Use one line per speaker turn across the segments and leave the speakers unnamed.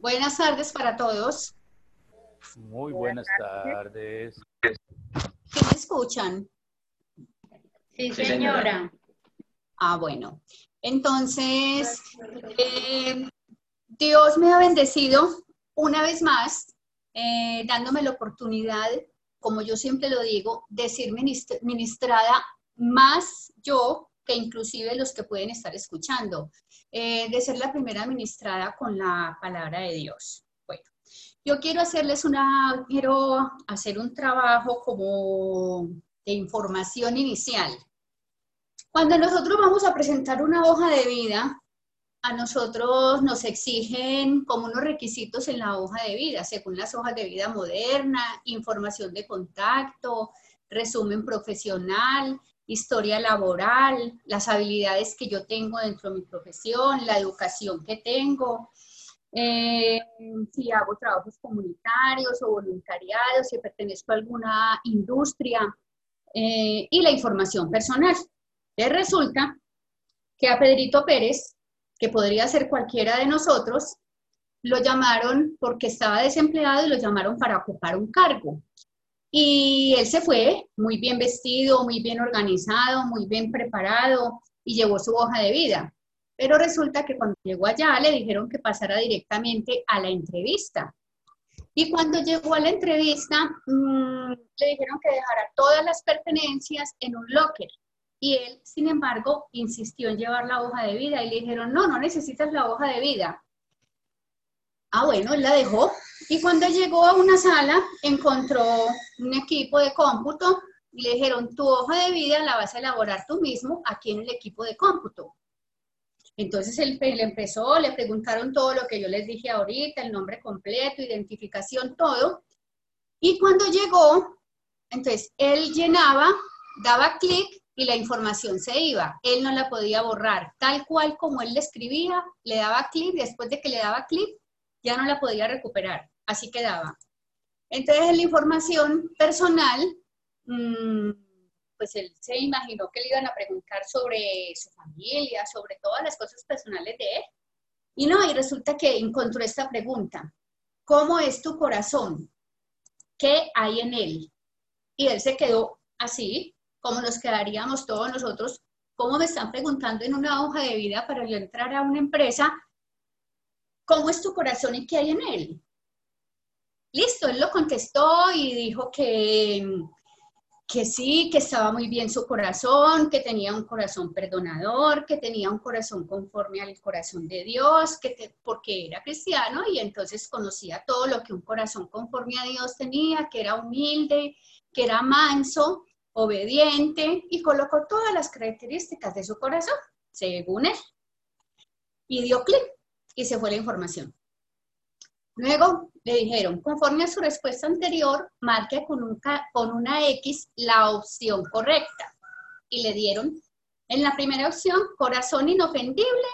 Buenas tardes para todos.
Muy buenas tardes.
¿Sí me escuchan?
Sí, señora.
Ah, bueno. Entonces, eh, Dios me ha bendecido una vez más, eh, dándome la oportunidad, como yo siempre lo digo, de ser ministrada más yo que inclusive los que pueden estar escuchando, eh, de ser la primera ministrada con la palabra de Dios. Bueno, yo quiero hacerles una, quiero hacer un trabajo como de información inicial. Cuando nosotros vamos a presentar una hoja de vida, a nosotros nos exigen como unos requisitos en la hoja de vida, según las hojas de vida moderna, información de contacto, resumen profesional, historia laboral, las habilidades que yo tengo dentro de mi profesión, la educación que tengo, eh, si hago trabajos comunitarios o voluntariados, si pertenezco a alguna industria eh, y la información personal. Entonces resulta que a Pedrito Pérez, que podría ser cualquiera de nosotros, lo llamaron porque estaba desempleado y lo llamaron para ocupar un cargo. Y él se fue muy bien vestido, muy bien organizado, muy bien preparado y llevó su hoja de vida. Pero resulta que cuando llegó allá le dijeron que pasara directamente a la entrevista. Y cuando llegó a la entrevista, mm, le dijeron que dejara todas las pertenencias en un locker. Y él, sin embargo, insistió en llevar la hoja de vida y le dijeron, no, no necesitas la hoja de vida. Ah, bueno, él la dejó. Y cuando llegó a una sala, encontró un equipo de cómputo y le dijeron, tu hoja de vida la vas a elaborar tú mismo aquí en el equipo de cómputo. Entonces él, él, empezó, le preguntaron todo lo que yo les dije ahorita, el nombre completo, identificación, todo. Y cuando llegó, entonces él llenaba, daba clic y la información se iba. Él no la podía borrar. Tal cual como él le escribía, le daba clic, después de que le daba clic, ya no la podía recuperar, así quedaba. Entonces, la información personal, mm, pues él se imaginó que le iban a preguntar sobre su familia, sobre todas las cosas personales de él. Y no, y resulta que encontró esta pregunta, ¿cómo es tu corazón? ¿Qué hay en él? Y él se quedó así, como nos quedaríamos todos nosotros, ¿cómo me están preguntando en una hoja de vida para yo entrar a una empresa ¿cómo es tu corazón y qué hay en él? Listo, él lo contestó y dijo que, que sí, que estaba muy bien su corazón, que tenía un corazón perdonador, que tenía un corazón conforme al corazón de Dios, que porque era cristiano y entonces conocía todo lo que un corazón conforme a Dios tenía, que era humilde, que era manso, obediente y colocó todas las características de su corazón, según él. Y dio clic y se fue la información. Luego le dijeron, conforme a su respuesta anterior, marque con, un, con una X la opción correcta. Y le dieron, en la primera opción, corazón inofendible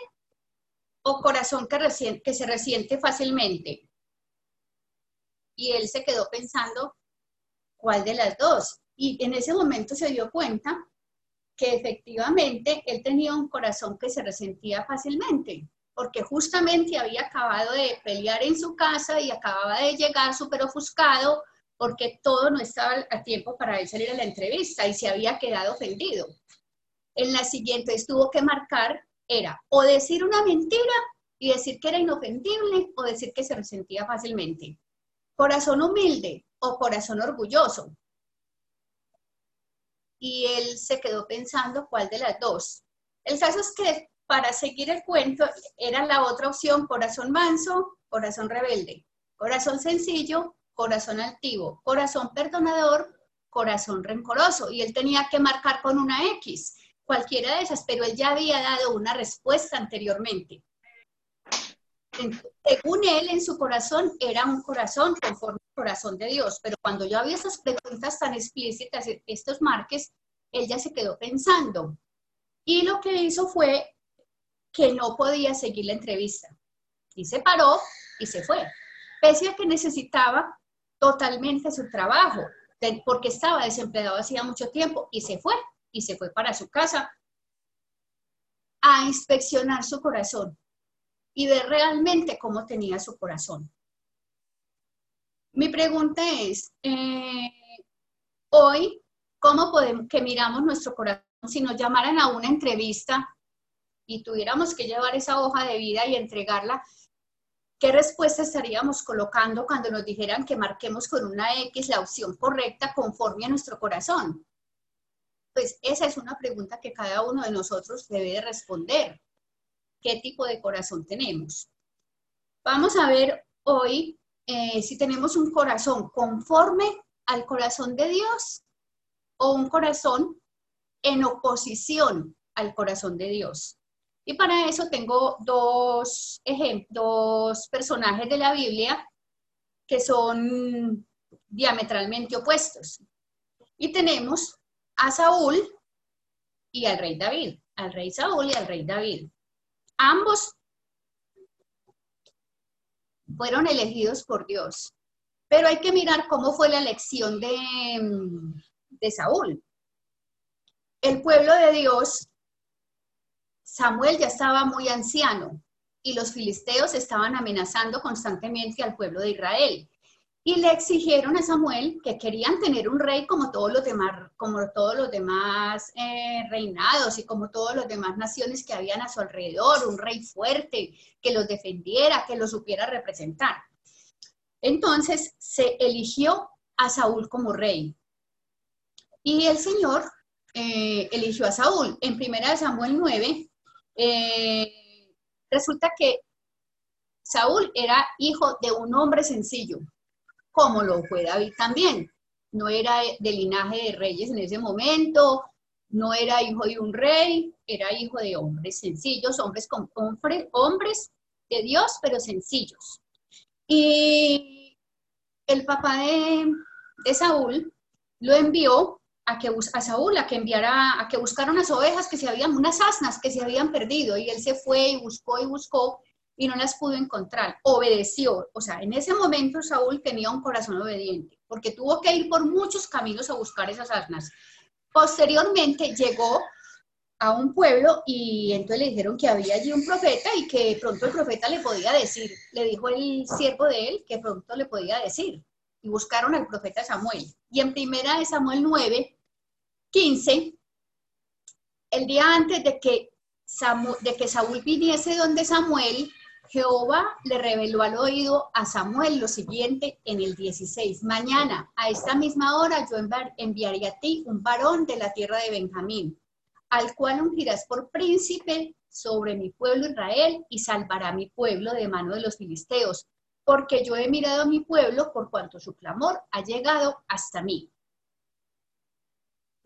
o corazón que, que se resiente fácilmente. Y él se quedó pensando, ¿cuál de las dos? Y en ese momento se dio cuenta que efectivamente él tenía un corazón que se resentía fácilmente porque justamente había acabado de pelear en su casa y acababa de llegar súper ofuscado porque todo no estaba a tiempo para él salir a la entrevista y se había quedado ofendido. En la siguiente tuvo que marcar, era o decir una mentira y decir que era inofendible o decir que se resentía fácilmente. Corazón humilde o corazón orgulloso. Y él se quedó pensando cuál de las dos. El caso es que para seguir el cuento, era la otra opción, corazón manso, corazón rebelde, corazón sencillo, corazón altivo, corazón perdonador, corazón rencoroso. Y él tenía que marcar con una X, cualquiera de esas, pero él ya había dado una respuesta anteriormente. Según él, en su corazón era un corazón conforme al corazón de Dios, pero cuando yo había esas preguntas tan explícitas, estos marques, él ya se quedó pensando. Y lo que hizo fue que no podía seguir la entrevista. Y se paró y se fue, pese a que necesitaba totalmente su trabajo, porque estaba desempleado hacía mucho tiempo y se fue, y se fue para su casa a inspeccionar su corazón. y ver realmente cómo tenía su corazón. Mi pregunta es, eh, hoy, ¿cómo podemos que miramos nuestro corazón si nos llamaran a una entrevista y tuviéramos que llevar esa hoja de vida y entregarla? ¿Qué respuesta estaríamos colocando cuando nos dijeran que marquemos con una X la opción correcta conforme a nuestro corazón? Pues esa es una pregunta que cada uno de nosotros debe de responder. ¿Qué tipo de corazón tenemos? Vamos a ver hoy eh, si tenemos un corazón conforme al corazón de Dios o un corazón en oposición al corazón de Dios. Y para eso tengo dos, dos personajes de la Biblia que son diametralmente opuestos. Y tenemos a Saúl y al rey David, al rey Saúl y al rey David. Ambos fueron elegidos por Dios, pero hay que mirar cómo fue la elección de, de Saúl. El pueblo de Dios Samuel ya estaba muy anciano y los filisteos estaban amenazando constantemente al pueblo de Israel. Y le exigieron a Samuel que querían tener un rey como todos los demás, como todos los demás eh, reinados y como todas las demás naciones que habían a su alrededor, un rey fuerte, que los defendiera, que los supiera representar. Entonces se eligió a Saúl como rey. Y el Señor eh, eligió a Saúl. En primera de Samuel 9 eh, resulta que Saúl era hijo de un hombre sencillo, como lo fue David también. No era de linaje de reyes en ese momento, no era hijo de un rey, era hijo de hombres sencillos, hombres, con, hombres de Dios, pero sencillos. Y el papá de, de Saúl lo envió a, que, a Saúl a que enviara, a que buscara unas ovejas que se habían, unas asnas que se habían perdido, y él se fue y buscó y buscó y no las pudo encontrar. Obedeció, o sea, en ese momento Saúl tenía un corazón obediente, porque tuvo que ir por muchos caminos a buscar esas asnas. Posteriormente llegó a un pueblo y entonces le dijeron que había allí un profeta y que pronto el profeta le podía decir, le dijo el siervo de él que pronto le podía decir. Y buscaron al profeta Samuel. Y en primera de Samuel 9, 15, el día antes de que, de que Saúl viniese donde Samuel, Jehová le reveló al oído a Samuel lo siguiente en el 16. Mañana, a esta misma hora, yo enviaré a ti un varón de la tierra de Benjamín, al cual ungirás por príncipe sobre mi pueblo Israel y salvará mi pueblo de mano de los filisteos, porque yo he mirado a mi pueblo por cuanto su clamor ha llegado hasta mí.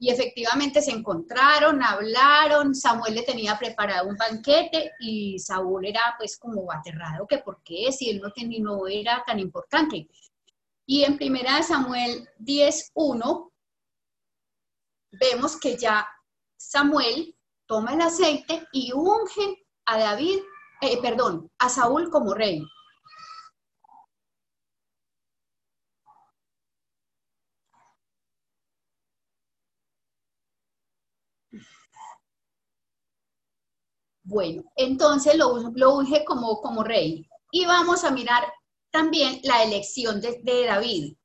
Y efectivamente se encontraron, hablaron, Samuel le tenía preparado un banquete y Saúl era pues como aterrado que por qué, si él no, tenía, no era tan importante. Y en primera Samuel 10.1 vemos que ya Samuel toma el aceite y unge a David, eh, perdón, a Saúl como rey. Bueno, entonces lo, unge como, rey. Y vamos a mirar también la elección de, David.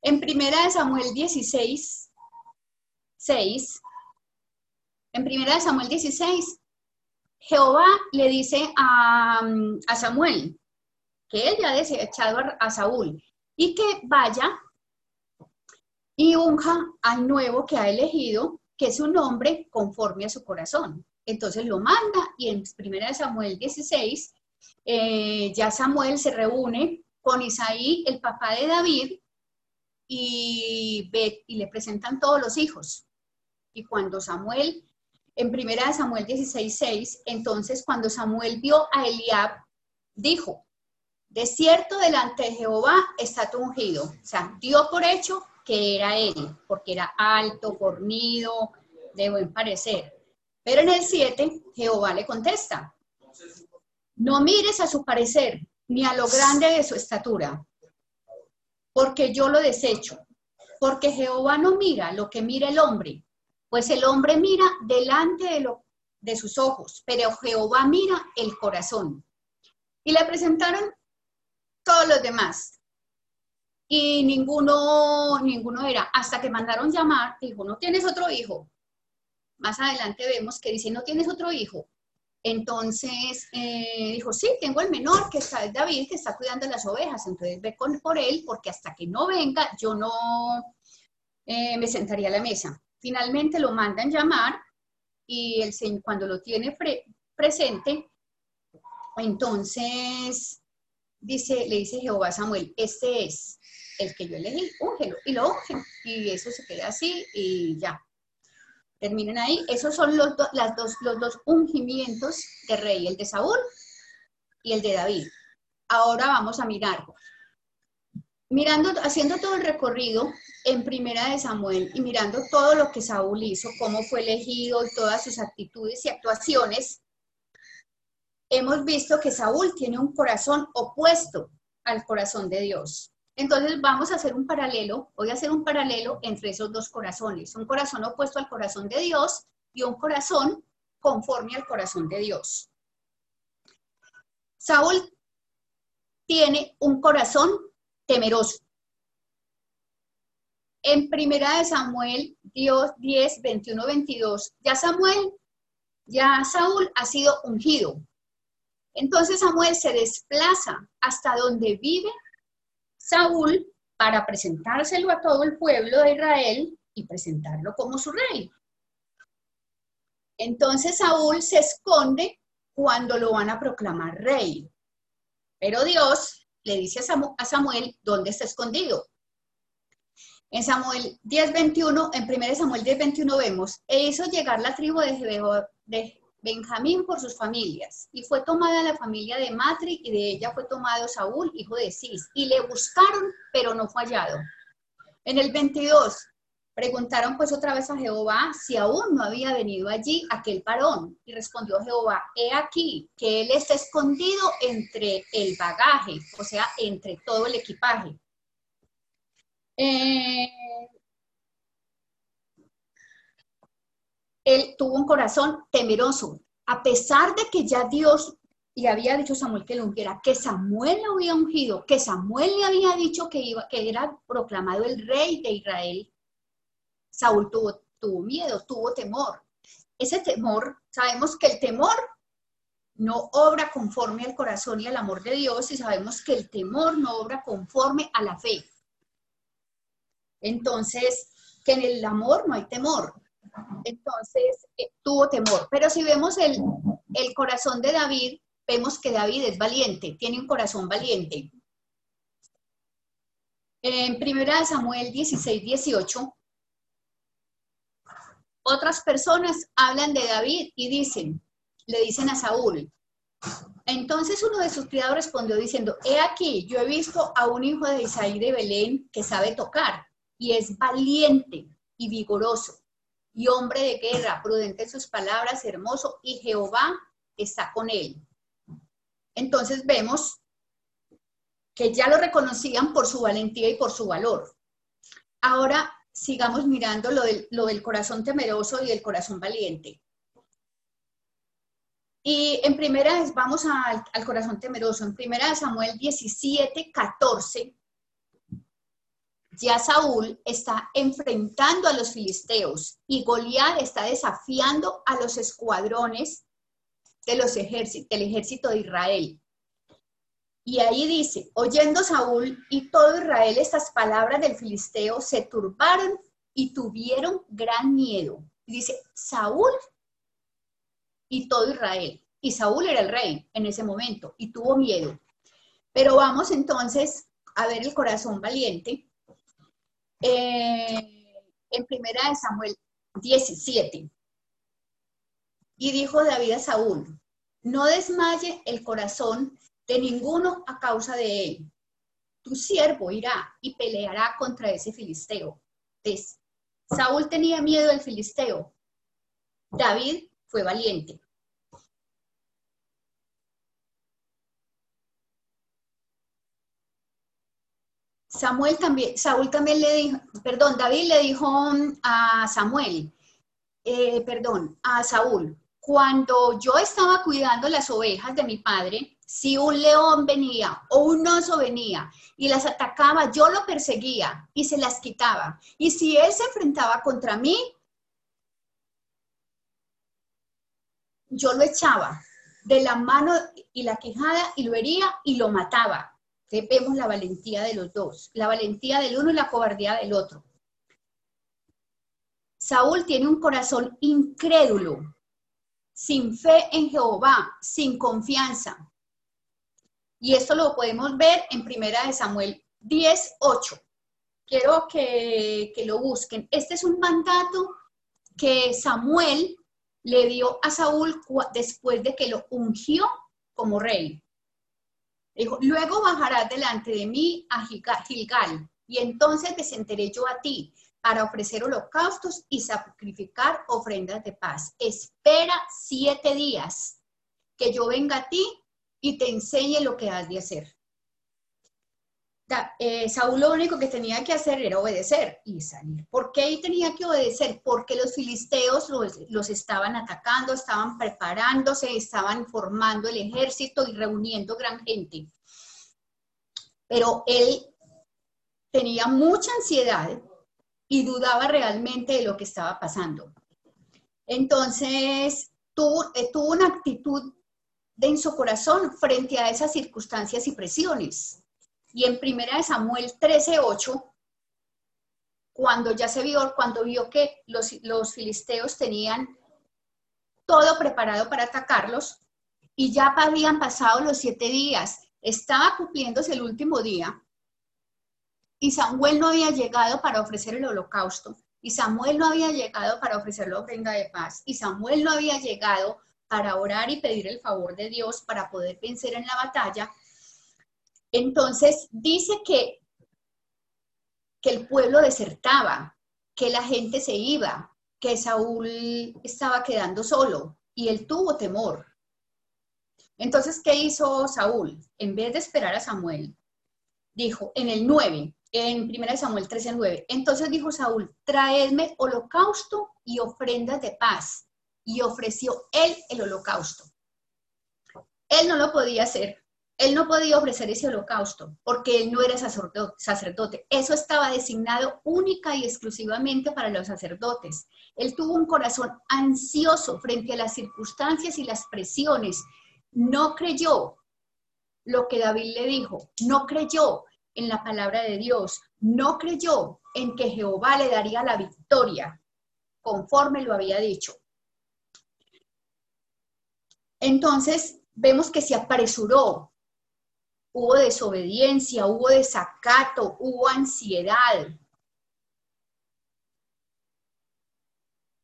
En primera de Samuel 16, 6, en primera de Samuel 16, Jehová le dice a, a Samuel que él ya ha desechado a Saúl y que vaya y unja al nuevo que ha elegido, que es un hombre conforme a su corazón. Entonces lo manda y en 1 Samuel 16, eh, ya Samuel se reúne con Isaí, el papá de David, y, ve, y le presentan todos los hijos. Y cuando Samuel, en 1 Samuel 16, 6, entonces cuando Samuel vio a Eliab, dijo, de cierto delante de Jehová está tu ungido. O sea, dio por hecho que era él, porque era alto, fornido, de buen parecer. Pero en el 7, Jehová le contesta, no mires a su parecer, ni a lo grande de su estatura, porque yo lo desecho, porque Jehová no mira lo que mira el hombre, pues el hombre mira delante de lo de sus ojos, pero Jehová mira el corazón. Y le presentaron todos los demás. Y ninguno, ninguno era, hasta que mandaron llamar, dijo, no tienes otro hijo. Más adelante vemos que dice, no tienes otro hijo. Entonces eh, dijo, sí, tengo el menor, que está David, que está cuidando las ovejas. Entonces ve con, por él, porque hasta que no venga, yo no eh, me sentaría a la mesa. Finalmente lo mandan llamar y el, cuando lo tiene presente, entonces dice, le dice Jehová a Samuel, este es el que yo elegí, úngelo, y lo unge. Y eso se queda así y ya. Terminen ahí. Esos son los, dos, los dos ungimientos de rey, el de Saúl y el de David. Ahora vamos a mirar. Mirando, haciendo todo el recorrido en Primera de Samuel y mirando todo lo que Saúl hizo, cómo fue elegido y todas sus actitudes y actuaciones, hemos visto que Saúl tiene un corazón opuesto al corazón de Dios. Entonces vamos a hacer un paralelo, voy a hacer un paralelo entre esos dos corazones, un corazón opuesto al corazón de Dios y un corazón conforme al corazón de Dios. Saúl tiene un corazón temeroso. En primera de Samuel, Dios 10, 21, 22, ya Samuel, ya Saúl ha sido ungido. Entonces Samuel se desplaza hasta donde vive Saúl para presentárselo a todo el pueblo de Israel y presentarlo como su rey. Entonces Saúl se esconde cuando lo van a proclamar rey. Pero Dios le dice a Samuel dónde está escondido. En Samuel 10:21, en 1 Samuel 10:21 vemos, e hizo llegar la tribu de, de Benjamín por sus familias, y fue tomada la familia de Matri, y de ella fue tomado Saúl, hijo de Cis, y le buscaron, pero no fue hallado. En el 22, preguntaron pues otra vez a Jehová si aún no había venido allí aquel varón, y respondió Jehová, he aquí que él está escondido entre el bagaje, o sea, entre todo el equipaje. Eh, él tuvo un corazón temeroso, a pesar de que ya Dios le había dicho a Samuel que lo ungiera, que Samuel lo había ungido, que Samuel le había dicho que, iba, que era proclamado el rey de Israel, Saúl tuvo, tuvo miedo, tuvo temor. Ese temor, sabemos que el temor no obra conforme al corazón y al amor de Dios y sabemos que el temor no obra conforme a la fe. Entonces, que en el amor no hay temor. Entonces eh, tuvo temor. Pero si vemos el, el corazón de David, vemos que David es valiente, tiene un corazón valiente. En 1 Samuel 16, 18, otras personas hablan de David y dicen, le dicen a Saúl. Entonces uno de sus criados respondió diciendo, he aquí, yo he visto a un hijo de Isaí de Belén que sabe tocar y es valiente y vigoroso y hombre de guerra, prudente en sus palabras, hermoso, y Jehová está con él. Entonces vemos que ya lo reconocían por su valentía y por su valor. Ahora sigamos mirando lo del, corazón temeroso y el corazón valiente. Y en primera, vamos al, al corazón temeroso, en primera Samuel 17, 14, ya Saúl está enfrentando a los filisteos y Goliat está desafiando a los escuadrones de los ejércitos, del ejército de Israel. Y ahí dice, oyendo Saúl y todo Israel estas palabras del filisteo, se turbaron y tuvieron gran miedo. dice, Saúl y todo Israel. Y Saúl era el rey en ese momento y tuvo miedo. Pero vamos entonces a ver el corazón valiente eh, en primera de Samuel 17. Y dijo David a Saúl, no desmaye el corazón de ninguno a causa de él. Tu siervo irá y peleará contra ese filisteo. Saúl tenía miedo del filisteo. David fue valiente. Samuel también, Saúl también le dijo, perdón, David le dijo a Samuel, eh, perdón, a Saúl, cuando yo estaba cuidando las ovejas de mi padre, si un león venía o un oso venía y las atacaba, yo lo perseguía y se las quitaba. Y si él se enfrentaba contra mí, yo lo echaba de la mano y la quijada y lo hería y lo mataba. Vemos la valentía de los dos, la valentía del uno y la cobardía del otro. Saúl tiene un corazón incrédulo, sin fe en Jehová, sin confianza. Y esto lo podemos ver en Primera de Samuel 10, 8. Quiero que, que lo busquen. Este es un mandato que Samuel le dio a Saúl después de que lo ungió como rey. Dijo, luego bajarás delante de mí a Gilgal, y entonces descenderé yo a ti para ofrecer holocaustos y sacrificar ofrendas de paz. Espera siete días que yo venga a ti y te enseñe lo que has de hacer. Eh, Saúl lo único que tenía que hacer era obedecer y salir. ¿Por qué tenía que obedecer? Porque los filisteos los, estaban atacando, estaban preparándose, estaban formando el ejército y reuniendo gran gente. Pero él tenía mucha ansiedad y dudaba realmente de lo que estaba pasando. Entonces, tuvo, eh, tuvo una actitud de en su corazón frente a esas circunstancias y presiones y en primera de Samuel 13:8, cuando ya se vio, cuando vio que los, los filisteos tenían todo preparado para atacarlos y ya habían pasado los siete días, estaba cumpliéndose el último día y Samuel no había llegado para ofrecer el holocausto y Samuel no había llegado para ofrecer la ofrenda de paz y Samuel no había llegado para orar y pedir el favor de Dios para poder vencer en la batalla, entonces dice que, que el pueblo desertaba, que la gente se iba, que Saúl estaba quedando solo y él tuvo temor. Entonces, ¿qué hizo Saúl? En vez de esperar a Samuel, dijo en el 9, en 1 Samuel 13, 9, entonces dijo Saúl, traedme holocausto y ofrendas de paz. Y ofreció él el holocausto. Él no lo podía hacer él no podía ofrecer ese holocausto porque él no era sacerdote. Eso estaba designado única y exclusivamente para los sacerdotes. Él tuvo un corazón ansioso frente a las circunstancias y las presiones. No creyó lo que David le dijo. No creyó en la palabra de Dios. No creyó en que Jehová le daría la victoria conforme lo había dicho. Entonces, vemos que se apresuró hubo desobediencia, hubo desacato, hubo ansiedad,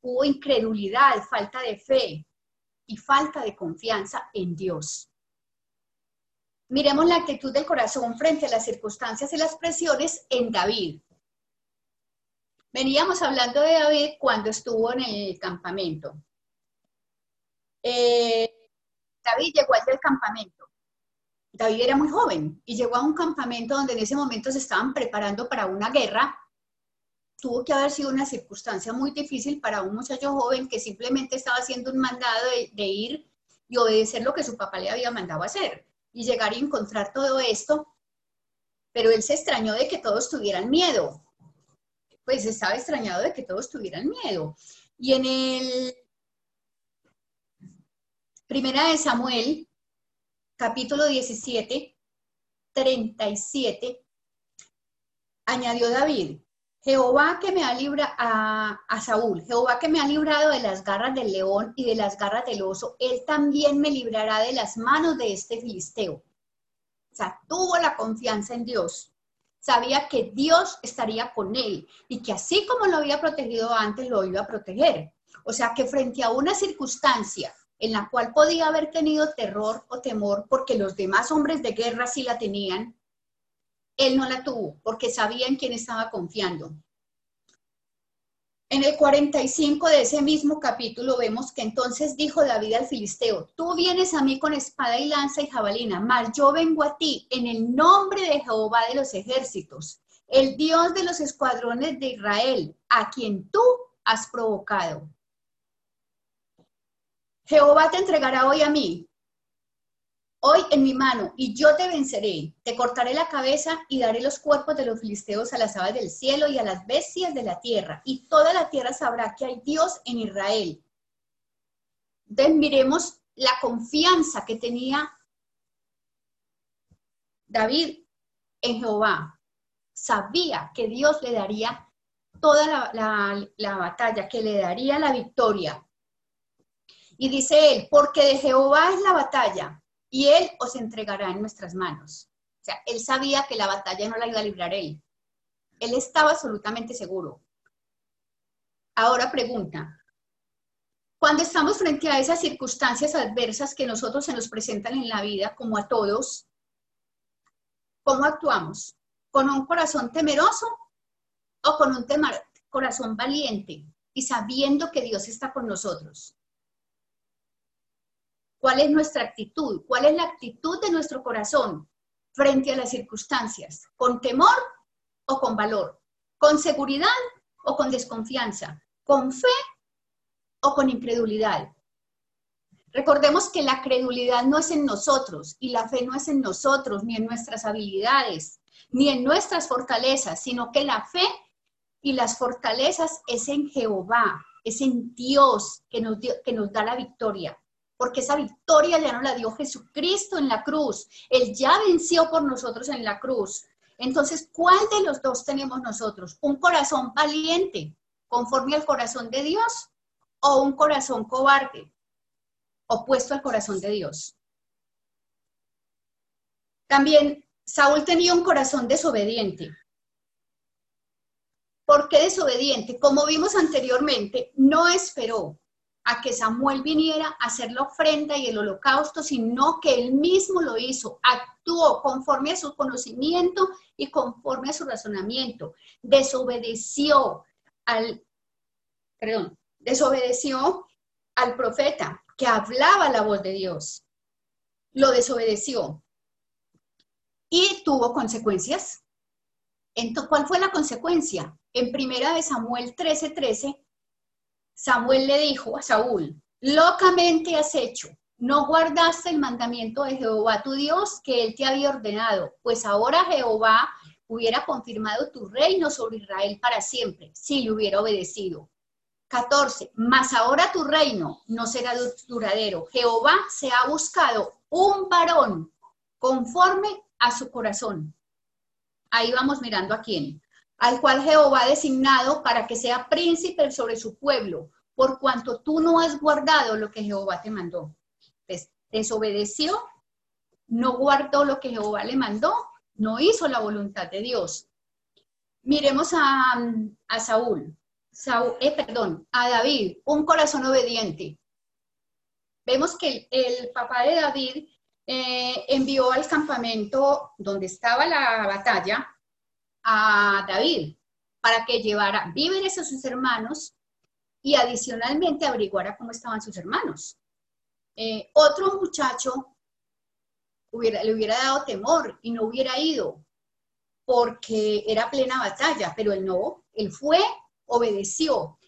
hubo incredulidad, falta de fe y falta de confianza en Dios. Miremos la actitud del corazón frente a las circunstancias y las presiones en David. Veníamos hablando de David cuando estuvo en el campamento. Eh, David llegó al del campamento David era muy joven y llegó a un campamento donde en ese momento se estaban preparando para una guerra. Tuvo que haber sido una circunstancia muy difícil para un muchacho joven que simplemente estaba haciendo un mandado de, ir y obedecer lo que su papá le había mandado hacer y llegar y encontrar todo esto. Pero él se extrañó de que todos tuvieran miedo. Pues estaba extrañado de que todos tuvieran miedo. Y en el Primera de Samuel capítulo 17, 37, añadió David, Jehová que me ha librado a, a, Saúl, Jehová que me ha librado de las garras del león y de las garras del oso, él también me librará de las manos de este filisteo. O sea, tuvo la confianza en Dios. Sabía que Dios estaría con él y que así como lo había protegido antes, lo iba a proteger. O sea, que frente a una circunstancia en la cual podía haber tenido terror o temor porque los demás hombres de guerra sí la tenían, él no la tuvo porque sabía en quién estaba confiando. En el 45 de ese mismo capítulo vemos que entonces dijo David al filisteo, tú vienes a mí con espada y lanza y jabalina, mas yo vengo a ti en el nombre de Jehová de los ejércitos, el Dios de los escuadrones de Israel, a quien tú has provocado. Jehová te entregará hoy a mí, hoy en mi mano, y yo te venceré. Te cortaré la cabeza y daré los cuerpos de los filisteos a las aves del cielo y a las bestias de la tierra. Y toda la tierra sabrá que hay Dios en Israel. Entonces miremos la confianza que tenía David en Jehová. Sabía que Dios le daría toda la, batalla, que le daría la victoria. Y dice él, porque de Jehová es la batalla y él os entregará en nuestras manos. O sea, él sabía que la batalla no la iba a librar él. Él estaba absolutamente seguro. Ahora pregunta, cuando estamos frente a esas circunstancias adversas que nosotros se nos presentan en la vida, como a todos, ¿cómo actuamos? ¿Con un corazón temeroso o con un corazón valiente y sabiendo que Dios está con nosotros? ¿Cuál es nuestra actitud? ¿Cuál es la actitud de nuestro corazón frente a las circunstancias? ¿Con temor o con valor? ¿Con seguridad o con desconfianza? ¿Con fe o con incredulidad? Recordemos que la credulidad no es en nosotros y la fe no es en nosotros, ni en nuestras habilidades, ni en nuestras fortalezas, sino que la fe y las fortalezas es en Jehová, es en Dios que nos, que nos da la victoria, porque esa victoria ya no la dio Jesucristo en la cruz, Él ya venció por nosotros en la cruz. Entonces, ¿cuál de los dos tenemos nosotros? ¿Un corazón valiente, conforme al corazón de Dios, o un corazón cobarde, opuesto al corazón de Dios? También Saúl tenía un corazón desobediente. ¿Por qué desobediente? Como vimos anteriormente, no esperó a que Samuel viniera a hacer la ofrenda y el holocausto, sino que él mismo lo hizo, actuó conforme a su conocimiento y conforme a su razonamiento. Desobedeció al, perdón, desobedeció al profeta que hablaba la voz de Dios. Lo desobedeció y tuvo consecuencias. Entonces, ¿cuál fue la consecuencia? En primera de Samuel 13:13, 13, Samuel le dijo a Saúl, locamente has hecho, no guardaste el mandamiento de Jehová tu Dios que él te había ordenado, pues ahora Jehová hubiera confirmado tu reino sobre Israel para siempre, si le hubiera obedecido. 14. Mas ahora tu reino no será duradero. Jehová se ha buscado un varón conforme a su corazón. Ahí vamos mirando a quién. Al cual Jehová ha designado para que sea príncipe sobre su pueblo, por cuanto tú no has guardado lo que Jehová te mandó. desobedeció, no guardó lo que Jehová le mandó, no hizo la voluntad de Dios. Miremos a, Saúl, Saúl eh, perdón, a David, un corazón obediente. Vemos que el papá de David eh, envió al campamento donde estaba la batalla a David para que llevara víveres a sus hermanos y adicionalmente averiguara cómo estaban sus hermanos. Eh, otro muchacho hubiera, le hubiera dado temor y no hubiera ido porque era plena batalla, pero él no, él fue, obedeció.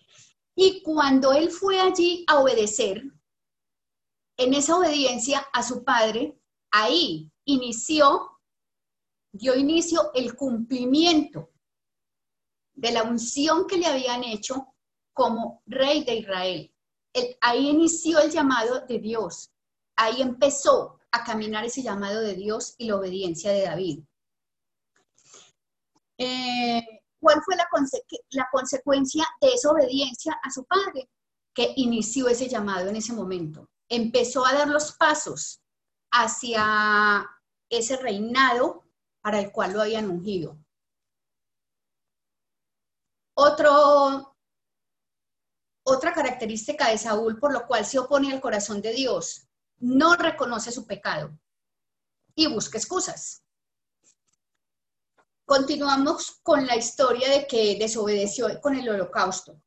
Y cuando él fue allí a obedecer, en esa obediencia a su padre, ahí inició, dio inicio el cumplimiento de la unción que le habían hecho como rey de Israel. ahí inició el llamado de Dios. Ahí empezó a caminar ese llamado de Dios y la obediencia de David. Eh, ¿Cuál fue la consecuencia de esa obediencia a su padre? Que inició ese llamado en ese momento empezó a dar los pasos hacia ese reinado para el cual lo habían ungido. Otra característica de Saúl por lo cual se opone al corazón de Dios, no reconoce su pecado y busca excusas. Continuamos con la historia de que desobedeció con el holocausto.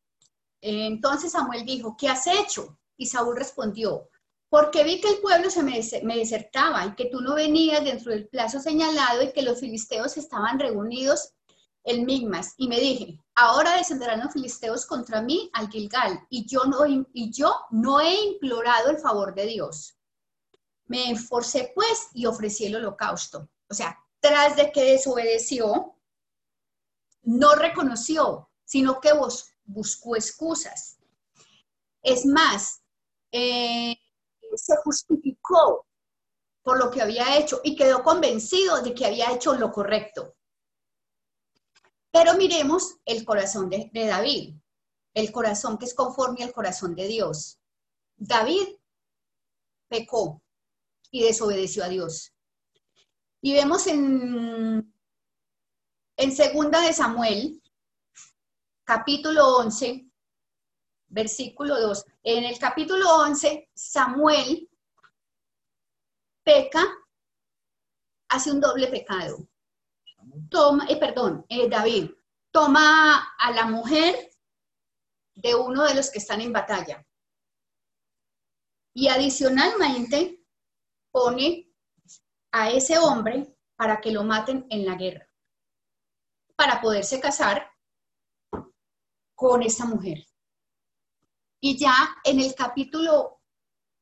Entonces Samuel dijo, ¿qué has hecho? Y Saúl respondió, porque vi que el pueblo se me, desertaba y que tú no venías dentro del plazo señalado y que los filisteos estaban reunidos el Migmas, y me dije, ahora descenderán los filisteos contra mí al Gilgal, y yo no, y yo no he implorado el favor de Dios. Me esforcé pues y ofrecí el holocausto. O sea, tras de que desobedeció, no reconoció, sino que buscó excusas. Es más, eh, se justificó por lo que había hecho y quedó convencido de que había hecho lo correcto. Pero miremos el corazón de, David, el corazón que es conforme al corazón de Dios. David pecó y desobedeció a Dios. Y vemos en, en segunda de Samuel, capítulo 11, versículo 2. En el capítulo 11, Samuel peca, hace un doble pecado toma, eh, perdón, eh, David, toma a la mujer de uno de los que están en batalla. Y adicionalmente pone a ese hombre para que lo maten en la guerra, para poderse casar con esta mujer. Y ya en el capítulo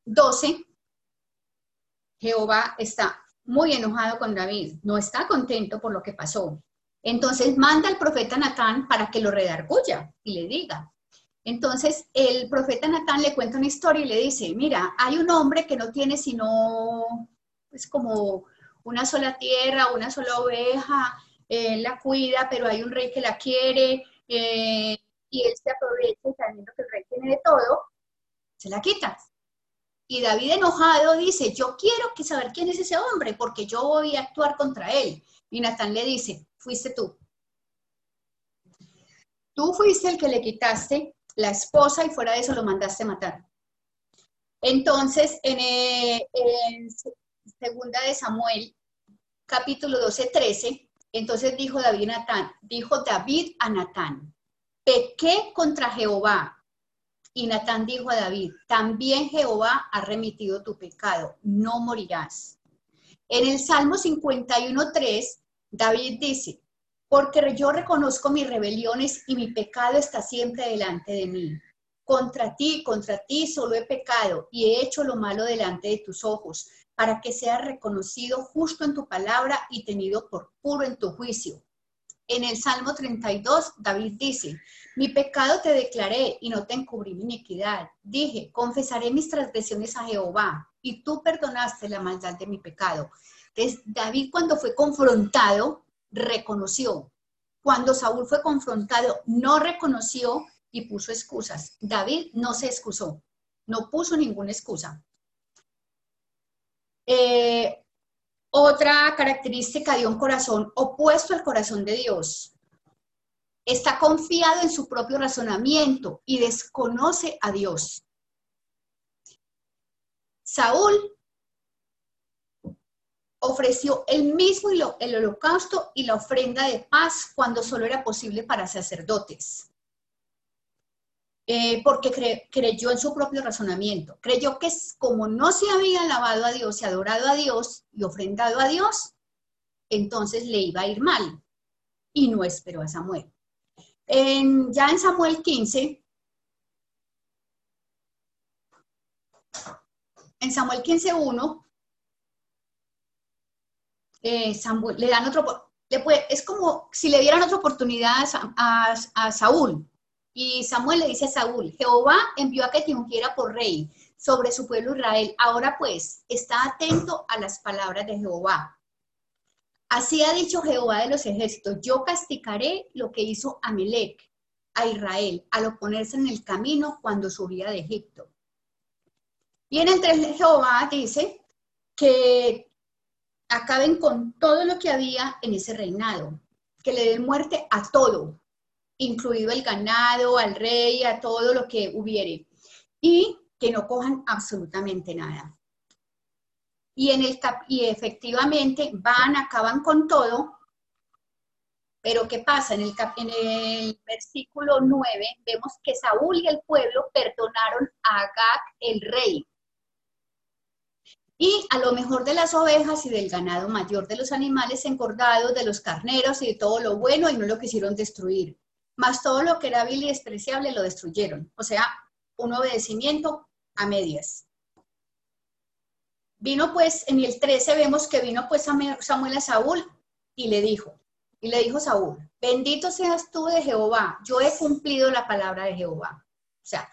12, Jehová está muy enojado con David, no está contento por lo que pasó. Entonces manda al profeta Natán para que lo redarguya y le diga. Entonces el profeta Natán le cuenta una historia y le dice, mira, hay un hombre que no tiene sino, pues como una sola tierra, una sola oveja, él la cuida, pero hay un rey que la quiere eh, y él se aprovecha sabiendo que el rey tiene de todo, se la quita. Y David enojado dice, yo quiero que saber quién es ese hombre, porque yo voy a actuar contra él. Y Natán le dice, fuiste tú. Tú fuiste el que le quitaste la esposa y fuera de eso lo mandaste matar. Entonces, en, eh, segunda de Samuel, capítulo 12, 13, entonces dijo David Natán, dijo David a Natán, pequé contra Jehová y Natán dijo a David, también Jehová ha remitido tu pecado, no morirás. En el Salmo 51.3, David dice, porque yo reconozco mis rebeliones y mi pecado está siempre delante de mí. Contra ti, contra ti solo he pecado y he hecho lo malo delante de tus ojos, para que sea reconocido justo en tu palabra y tenido por puro en tu juicio. En el Salmo 32, David dice, mi pecado te declaré y no te encubrí mi iniquidad. Dije, confesaré mis transgresiones a Jehová y tú perdonaste la maldad de mi pecado. Entonces, David cuando fue confrontado, reconoció. Cuando Saúl fue confrontado, no reconoció y puso excusas. David no se excusó, no puso ninguna excusa. Eh, otra característica de un corazón opuesto al corazón de Dios. Está confiado en su propio razonamiento y desconoce a Dios. Saúl ofreció el mismo el holocausto y la ofrenda de paz cuando solo era posible para sacerdotes. Eh, porque creyó en su propio razonamiento. Creyó que como no se había alabado a Dios y adorado a Dios y ofrendado a Dios, entonces le iba a ir mal. Y no esperó a Samuel. ya en Samuel 15, en Samuel 15.1, eh, Samuel, le dan otro, es como si le dieran otra oportunidad a Saúl, y Samuel le dice a Saúl, Jehová envió a que te por rey sobre su pueblo Israel. Ahora pues, está atento a las palabras de Jehová. Así ha dicho Jehová de los ejércitos, yo castigaré lo que hizo Amelec a Israel al oponerse en el camino cuando subía de Egipto. Y en entre Jehová dice que acaben con todo lo que había en ese reinado, que le den muerte a todo, incluido el ganado, al rey, a todo lo que hubiere, y que no cojan absolutamente nada. Y, en el, y efectivamente van, acaban con todo, pero ¿qué pasa? En el, en el versículo 9 vemos que Saúl y el pueblo perdonaron a Agag el rey. y a lo mejor de las ovejas y del ganado mayor de los animales engordados, de los carneros y de todo lo bueno, y no lo quisieron destruir. Más todo lo que era vil y despreciable lo destruyeron. O sea, un obedecimiento a medias. Vino pues, en el 13 vemos que vino pues Samuel a Saúl y le dijo, y le dijo Saúl, bendito seas tú de Jehová, yo he cumplido la palabra de Jehová. O sea,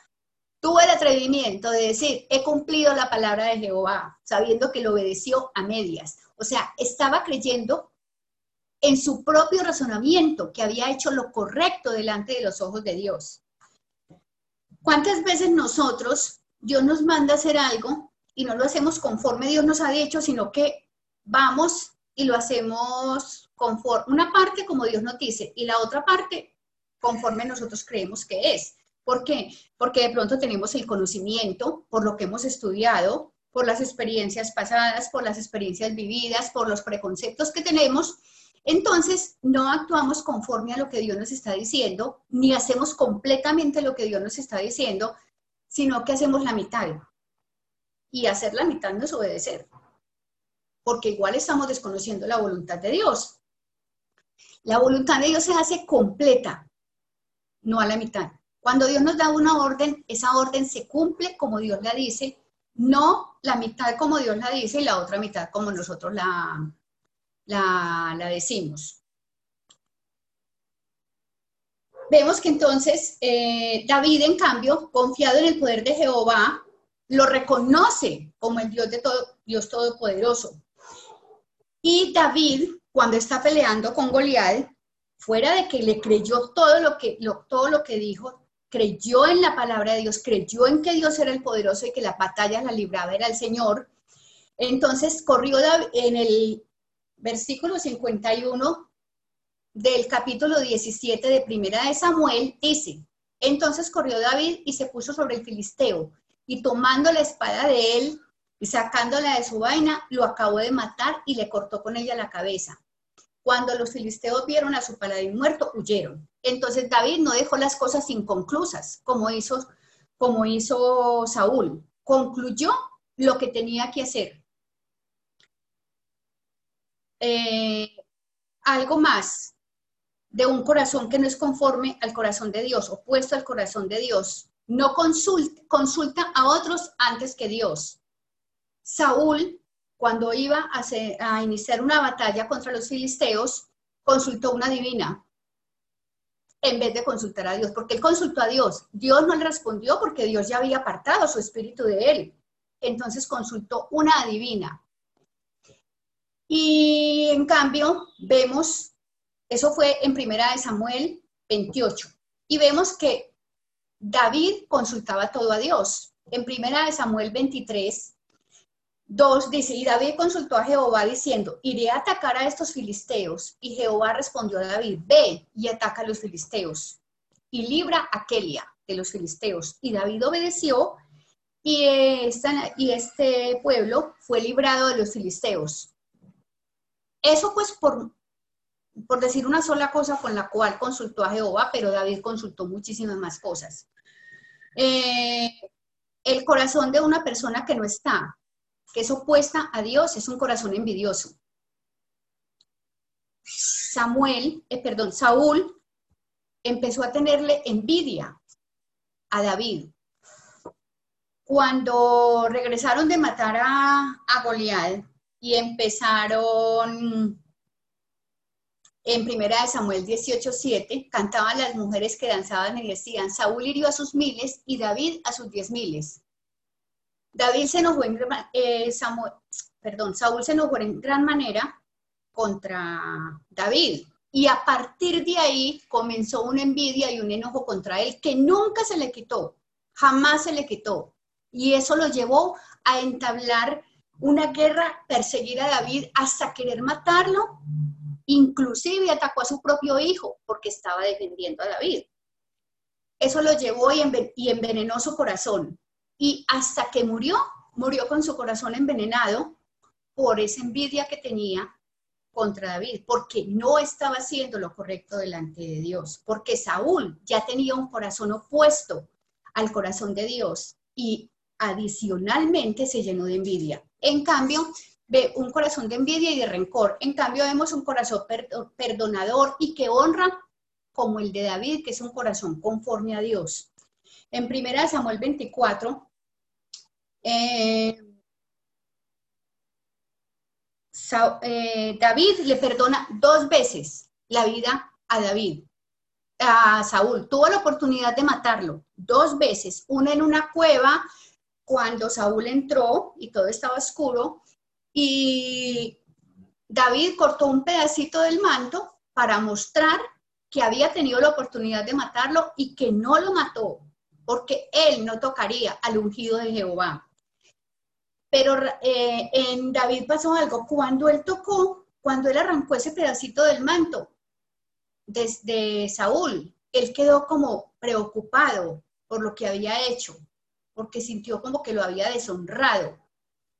tuvo el atrevimiento de decir, he cumplido la palabra de Jehová, sabiendo que lo obedeció a medias. O sea, estaba creyendo en su propio razonamiento que había hecho lo correcto delante de los ojos de Dios. ¿Cuántas veces nosotros, Dios nos manda hacer algo y no lo hacemos conforme Dios nos ha dicho, sino que vamos y lo hacemos conforme, una parte como Dios nos dice y la otra parte conforme nosotros creemos que es? ¿Por qué? Porque de pronto tenemos el conocimiento por lo que hemos estudiado, por las experiencias pasadas, por las experiencias vividas, por los preconceptos que tenemos. Entonces, no actuamos conforme a lo que Dios nos está diciendo, ni hacemos completamente lo que Dios nos está diciendo, sino que hacemos la mitad. Y hacer la mitad no es obedecer, porque igual estamos desconociendo la voluntad de Dios. La voluntad de Dios se hace completa, no a la mitad. Cuando Dios nos da una orden, esa orden se cumple como Dios la dice, no la mitad como Dios la dice y la otra mitad como nosotros la, la, decimos. Vemos que entonces eh, David, en cambio, confiado en el poder de Jehová, lo reconoce como el Dios de todo, Dios todopoderoso. Y David, cuando está peleando con Goliat, fuera de que le creyó todo lo que, todo lo que dijo, creyó en la palabra de Dios, creyó en que Dios era el poderoso y que la batalla la libraba era el Señor. Entonces corrió en el versículo 51 del capítulo 17 de Primera de Samuel, dice, entonces corrió David y se puso sobre el filisteo y tomando la espada de él y sacándola de su vaina, lo acabó de matar y le cortó con ella la cabeza. Cuando los filisteos vieron a su paladín muerto, huyeron. Entonces David no dejó las cosas inconclusas, como hizo, como hizo Saúl. Concluyó lo que tenía que hacer. Eh, algo más de un corazón que no es conforme al corazón de Dios, opuesto al corazón de Dios. No consulta, consulta a otros antes que Dios. Saúl cuando iba a, iniciar una batalla contra los filisteos, consultó una divina en vez de consultar a Dios, porque él consultó a Dios. Dios no le respondió porque Dios ya había apartado su espíritu de él. Entonces consultó una divina. Y en cambio, vemos, eso fue en primera de Samuel 28, y vemos que David consultaba todo a Dios. En primera de Samuel 23, 2 dice, y David consultó a Jehová diciendo, iré a atacar a estos filisteos. Y Jehová respondió a David, ve y ataca a los filisteos y libra a Kelia de los filisteos. Y David obedeció y, y este pueblo fue librado de los filisteos. Eso pues por, por decir una sola cosa con la cual consultó a Jehová, pero David consultó muchísimas más cosas. Eh, el corazón de una persona que no está, que es opuesta a Dios, es un corazón envidioso. Samuel, eh, perdón, Saúl empezó a tenerle envidia a David. Cuando regresaron de matar a, a Goliat y empezaron en primera de Samuel 18:7, cantaban las mujeres que danzaban y decían, Saúl hirió a sus miles y David a sus diez miles. David se enojó en, eh, perdón, Saúl se enojó en gran manera contra David. Y a partir de ahí comenzó una envidia y un enojo contra él que nunca se le quitó, jamás se le quitó. Y eso lo llevó a entablar una guerra, perseguir a David hasta querer matarlo. Inclusive atacó a su propio hijo porque estaba defendiendo a David. Eso lo llevó y envenenó su corazón y hasta que murió, murió con su corazón envenenado por esa envidia que tenía contra David, porque no estaba haciendo lo correcto delante de Dios, porque Saúl ya tenía un corazón opuesto al corazón de Dios y adicionalmente se llenó de envidia. En cambio, ve un corazón de envidia y de rencor. En cambio, vemos un corazón perdonador y que honra como el de David, que es un corazón conforme a Dios. En 1 Samuel 24, eh, eh, David le perdona dos veces la vida a David, a Saúl. Tuvo la oportunidad de matarlo dos veces, una en una cueva cuando Saúl entró y todo estaba oscuro y David cortó un pedacito del manto para mostrar que había tenido la oportunidad de matarlo y que no lo mató, porque él no tocaría al ungido de Jehová. Pero eh, en David pasó algo, cuando él tocó, cuando él arrancó ese pedacito del manto desde Saúl, él quedó como preocupado por lo que había hecho, porque sintió como que lo había deshonrado,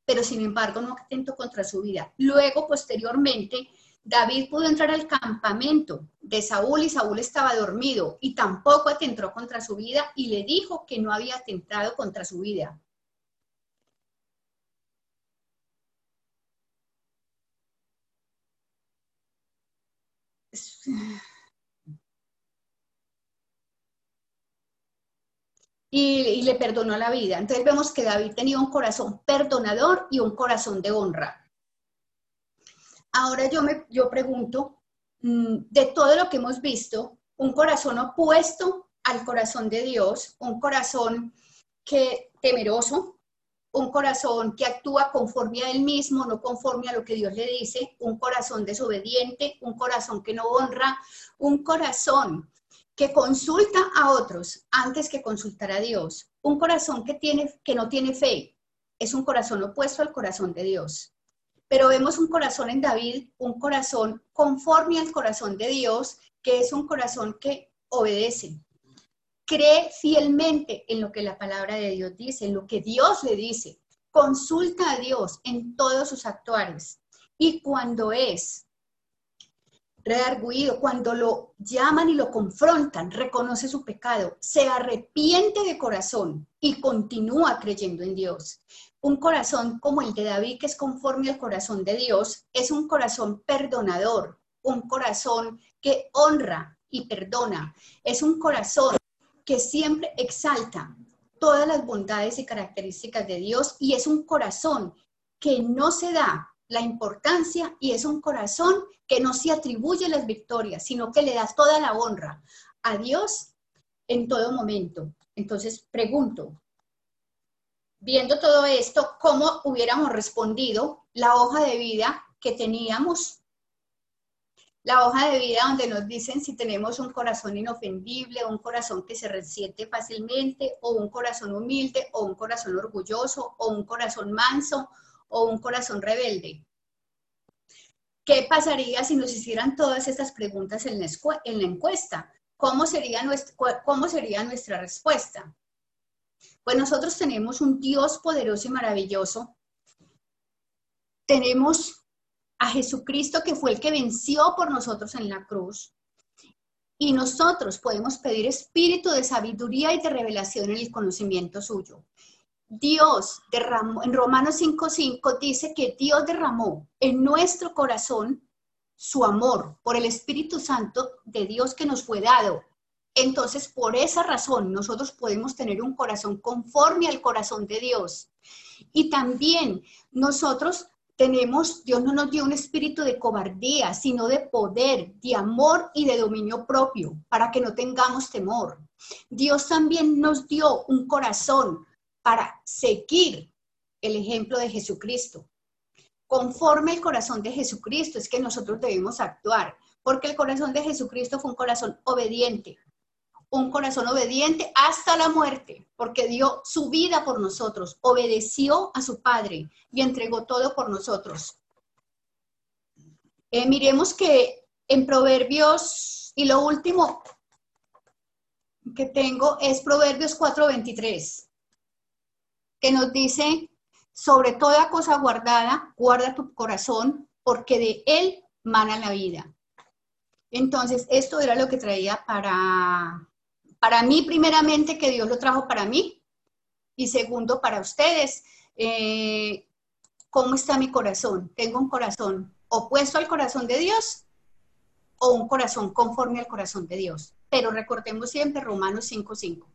pero sin embargo no atentó contra su vida. Luego, posteriormente, David pudo entrar al campamento de Saúl y Saúl estaba dormido y tampoco atentó contra su vida y le dijo que no había atentado contra su vida. Y, le perdonó la vida. Entonces vemos que David tenía un corazón perdonador y un corazón de honra. Ahora yo me yo pregunto, mm, de todo lo que hemos visto, un corazón opuesto al corazón de Dios, un corazón que temeroso, un corazón que actúa conforme a él mismo, no conforme a lo que Dios le dice, un corazón desobediente, un corazón que no honra, un corazón que consulta a otros antes que consultar a Dios, un corazón que, tiene, que no tiene fe, es un corazón opuesto al corazón de Dios. Pero vemos un corazón en David, un corazón conforme al corazón de Dios, que es un corazón que obedece, cree fielmente en lo que la palabra de Dios dice, en lo que Dios le dice, consulta a Dios en todos sus actuales y cuando es redarguido, cuando lo llaman y lo confrontan, reconoce su pecado, se arrepiente de corazón y continúa creyendo en Dios. Un corazón como el de David, que es conforme al corazón de Dios, es un corazón perdonador, un corazón que honra y perdona. Es un corazón que siempre exalta todas las bondades y características de Dios y es un corazón que no se da la importancia y es un corazón que no se atribuye las victorias, sino que le da toda la honra a Dios en todo momento. Entonces, pregunto, viendo todo esto, cómo hubiéramos respondido la hoja de vida que teníamos. La hoja de vida donde nos dicen si tenemos un corazón inofendible, un corazón que se resiente fácilmente, o un corazón humilde, o un corazón orgulloso, o un corazón manso, o un corazón rebelde. ¿Qué pasaría si nos hicieran todas estas preguntas en la, encuesta? ¿Cómo sería, ¿Cómo sería nuestra respuesta? Pues nosotros tenemos un Dios poderoso y maravilloso. Tenemos a Jesucristo que fue el que venció por nosotros en la cruz. Y nosotros podemos pedir espíritu de sabiduría y de revelación en el conocimiento suyo. Dios derramó, en Romanos 5:5 dice que Dios derramó en nuestro corazón su amor por el Espíritu Santo de Dios que nos fue dado entonces, por esa razón, nosotros podemos tener un corazón conforme al corazón de Dios. Y también nosotros tenemos, Dios no nos dio un espíritu de cobardía, sino de poder, de amor y de dominio propio, para que no tengamos temor. Dios también nos dio un corazón para seguir el ejemplo de Jesucristo. Conforme el corazón de Jesucristo es que nosotros debemos actuar, porque el corazón de Jesucristo fue un corazón obediente, un corazón obediente hasta la muerte, porque dio su vida por nosotros, obedeció a su Padre y entregó todo por nosotros. Eh, miremos que en Proverbios, y lo último que tengo es Proverbios 4:23, que nos dice, sobre toda cosa guardada, guarda tu corazón, porque de él mana la vida. Entonces, esto era lo que traía para, para mí, primeramente, que Dios lo trajo para mí, Y segundo, para ustedes, eh, ¿cómo está mi corazón? ¿Tengo un corazón opuesto al corazón de Dios o un corazón conforme al corazón de Dios? Pero recordemos siempre Romanos 5.5.